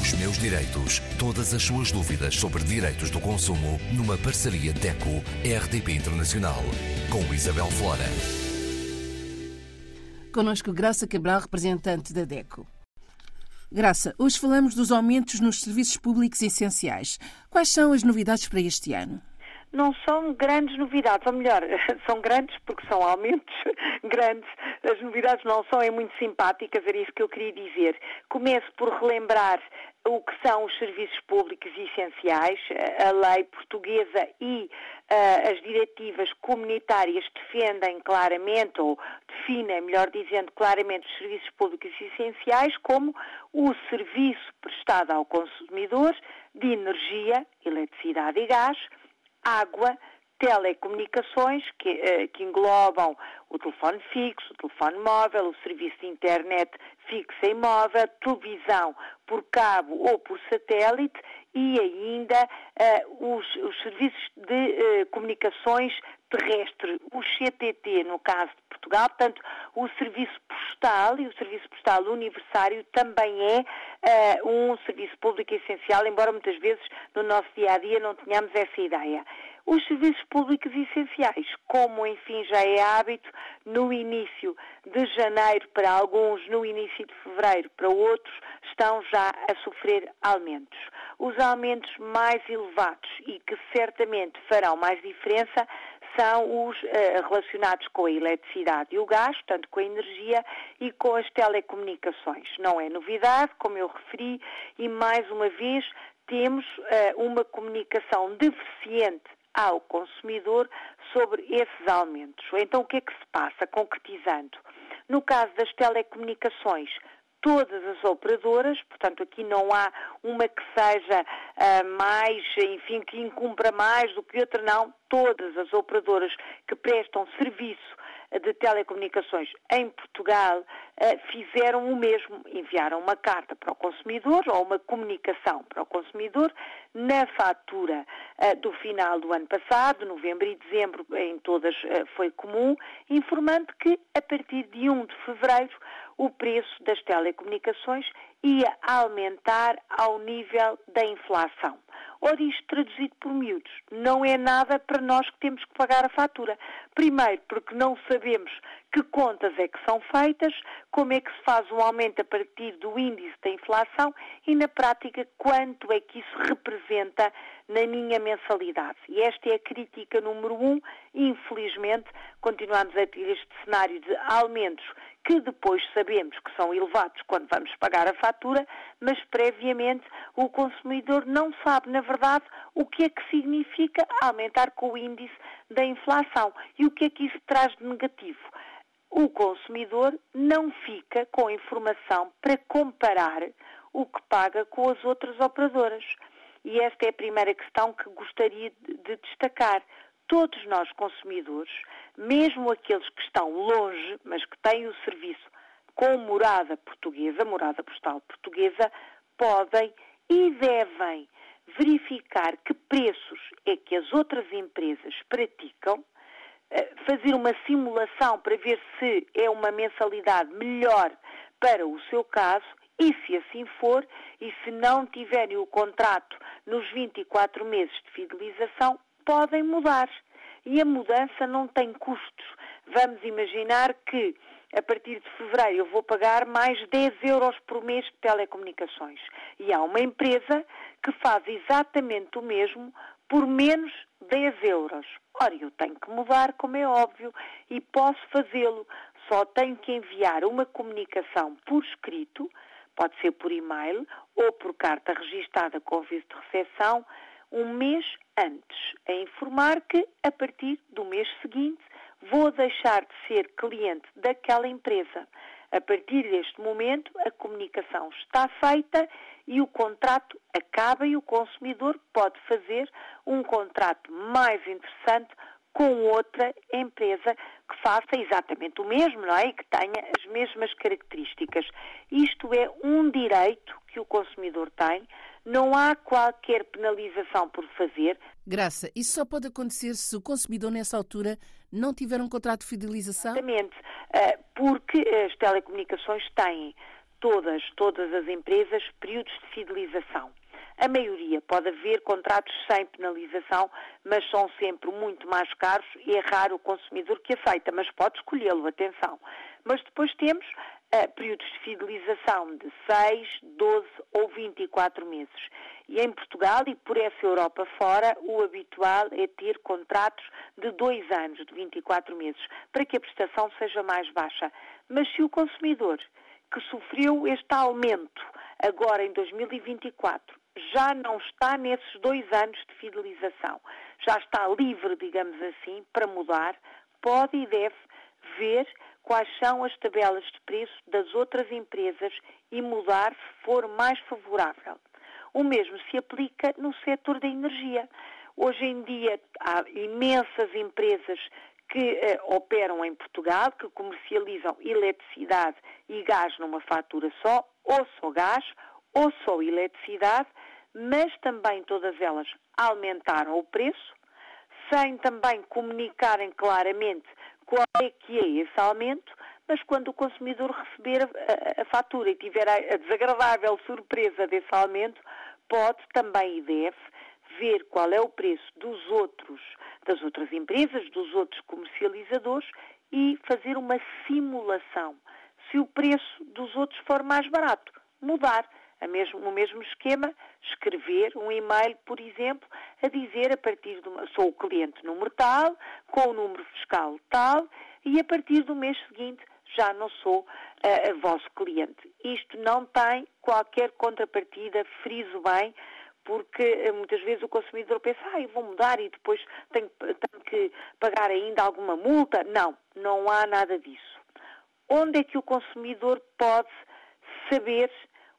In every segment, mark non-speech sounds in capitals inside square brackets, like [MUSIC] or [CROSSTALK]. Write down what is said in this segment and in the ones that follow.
Os meus direitos. Todas as suas dúvidas sobre direitos do consumo numa parceria DECO-RDP Internacional. Com Isabel Flora. Conosco Graça Cabral, representante da DECO. Graça, hoje falamos dos aumentos nos serviços públicos essenciais. Quais são as novidades para este ano? Não são grandes novidades, ou melhor, [LAUGHS] são grandes porque são aumentos [LAUGHS] grandes. As novidades não são é muito simpáticas, era isso que eu queria dizer. Começo por relembrar o que são os serviços públicos essenciais, a lei portuguesa e uh, as diretivas comunitárias defendem claramente, ou definem, melhor dizendo, claramente os serviços públicos essenciais como o serviço prestado ao consumidor de energia, eletricidade e gás, água, telecomunicações, que, eh, que, englobam o telefone fixo, o telefone móvel, o serviço de internet fixo e móvel, televisão por cabo ou por satélite e ainda uh, os, os, serviços de uh, comunicações terrestre, o CTT, no caso de Portugal, portanto, o serviço postal e o serviço postal universitário também é uh, um serviço público essencial, embora muitas vezes no nosso dia a dia não tenhamos essa ideia. Os serviços públicos essenciais, como enfim já é hábito, no início de janeiro para alguns, no início de fevereiro para outros, estão já a sofrer aumentos. Os aumentos mais elevados e que certamente farão mais diferença são os uh, relacionados com a eletricidade e o gás, portanto com a energia e com as telecomunicações. Não é novidade, como eu referi, e mais uma vez temos uh, uma comunicação deficiente ao consumidor sobre esses aumentos. Então, o que é que se passa, concretizando? No caso das telecomunicações, todas as operadoras, portanto aqui não há uma que seja uh, mais, enfim, que incumpra mais do que outra, não. Todas as operadoras que prestam serviço de telecomunicações em Portugal eh, fizeram o mesmo, enviaram uma carta para o consumidor ou uma comunicação para o consumidor na fatura eh, do final do ano passado, novembro e dezembro, em todas eh, foi comum, informando que a partir de 1 de fevereiro o preço das telecomunicações ia aumentar ao nível da inflação. Ora, isto traduzido por miúdos, não é nada para nós que temos que pagar a fatura. Primeiro, porque não sabemos que contas é que são feitas, como é que se faz um aumento a partir do índice da inflação e, na prática, quanto é que isso representa na minha mensalidade. E esta é a crítica número um. Infelizmente, continuamos a ter este cenário de aumentos que depois sabemos que são elevados quando vamos pagar a fatura, mas previamente o consumidor não sabe, na verdade, o que é que significa aumentar com o índice da inflação e o que é que isso traz de negativo. O consumidor não fica com informação para comparar o que paga com as outras operadoras. E esta é a primeira questão que gostaria de destacar todos nós consumidores, mesmo aqueles que estão longe, mas que têm o serviço com morada portuguesa, morada postal portuguesa, podem e devem verificar que preços é que as outras empresas praticam, eh, fazer uma simulação para ver se é uma mensalidade melhor para o seu caso e se assim for, e se não tiverem o contrato nos 24 meses de fidelização, podem mudar. E a mudança não tem custos. Vamos imaginar que a partir de fevereiro eu vou pagar mais 10 euros por mês de telecomunicações. E há uma empresa que faz exatamente o mesmo por menos 10 euros. Ora, eu tenho que mudar, como é óbvio, e posso fazê-lo. Só tenho que enviar uma comunicação por escrito, pode ser por e-mail ou por carta registada com aviso de recepção, um mês antes, a informar que, a partir do mês seguinte, vou deixar de ser cliente daquela empresa. A partir deste momento, a comunicação está feita e o contrato acaba e o consumidor pode fazer um contrato mais interessante com outra empresa que faça exatamente o mesmo, não é? E que tenha as mesmas características. Isto é um direito que o consumidor tem, não há qualquer penalização por fazer. Graça, isso só pode acontecer se o consumidor, nessa altura, não tiver um contrato de fidelização? Exatamente, eh, porque as telecomunicações têm todas, todas as empresas, períodos de fidelização. A maioria pode haver contratos sem penalização, mas são sempre muito mais caros e é raro o consumidor que aceita, mas pode escolhê-lo, atenção. Mas depois temos uh, períodos de fidelização de 6, 12 ou 24 meses. E em Portugal e por essa Europa fora, o habitual é ter contratos de dois anos, de 24 meses, para que a prestação seja mais baixa. Mas se o consumidor que sofreu este aumento agora em 2024 já não está nesses dois anos de fidelização, já está livre, digamos assim, para mudar, pode e deve ver quais são as tabelas de preço das outras empresas e mudar se for mais favorável. O mesmo se aplica no setor da energia. Hoje em dia há imensas empresas que eh, operam em Portugal, que comercializam eletricidade e gás numa fatura só, ou só gás, ou só eletricidade, mas também todas elas aumentaram o preço, sem também comunicarem claramente qual é que é esse aumento, mas quando o consumidor receber a, a, fatura e tiver a, a desagradável surpresa desse aumento, pode também e deve ver qual é o preço dos outros, das outras empresas, dos outros comercializadores e fazer uma simulação. Se o preço dos outros for mais barato, mudar mesmo, no mesmo esquema, escrever um e-mail, por exemplo, a dizer a partir de uma, sou o cliente número tal, com o número fiscal tal, e a partir do mês seguinte já não sou uh, vosso cliente. Isto não tem qualquer contrapartida, friso bem, porque uh, muitas vezes o consumidor pensa, ah, eu vou mudar e depois tenho, tenho que pagar ainda alguma multa. Não, não há nada disso. Onde é que o consumidor pode saber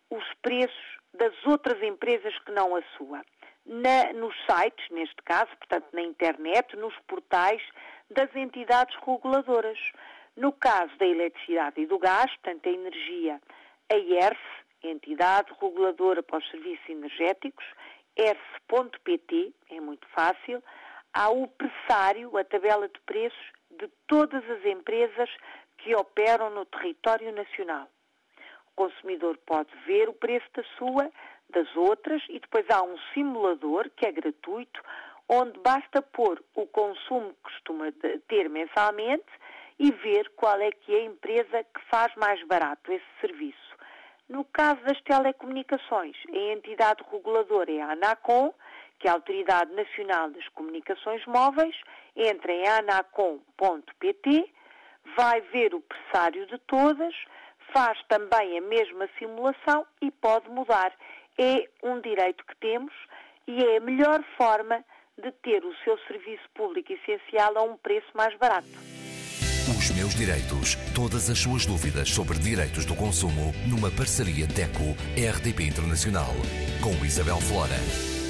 os preços das outras empresas que não a sua. Na, nos sites, neste caso, portanto na internet, nos portais das entidades reguladoras. No caso da eletricidade e do gás, portanto a energia, a ERS, Entidade Reguladora para os Serviços Energéticos, ERS.pt, é muito fácil, há o pressário, a tabela de preços de todas as empresas que operam no território nacional. O consumidor pode ver o preço da sua, das outras, e depois há um simulador que é gratuito, onde basta pôr o consumo que costuma ter mensalmente e ver qual é que é a empresa que faz mais barato esse serviço. No caso das telecomunicações, a entidade reguladora é a ANACOM, que é a Autoridade Nacional das Comunicações Móveis, entra em anacom.pt, vai ver o pressário de todas, faz também a mesma simulação e pode mudar. É um direito que temos e é a melhor forma de ter o seu serviço público essencial a um preço mais barato. Os meus direitos. Todas as suas dúvidas sobre direitos do consumo numa parceria DECO-RDP Internacional com Isabel Flora.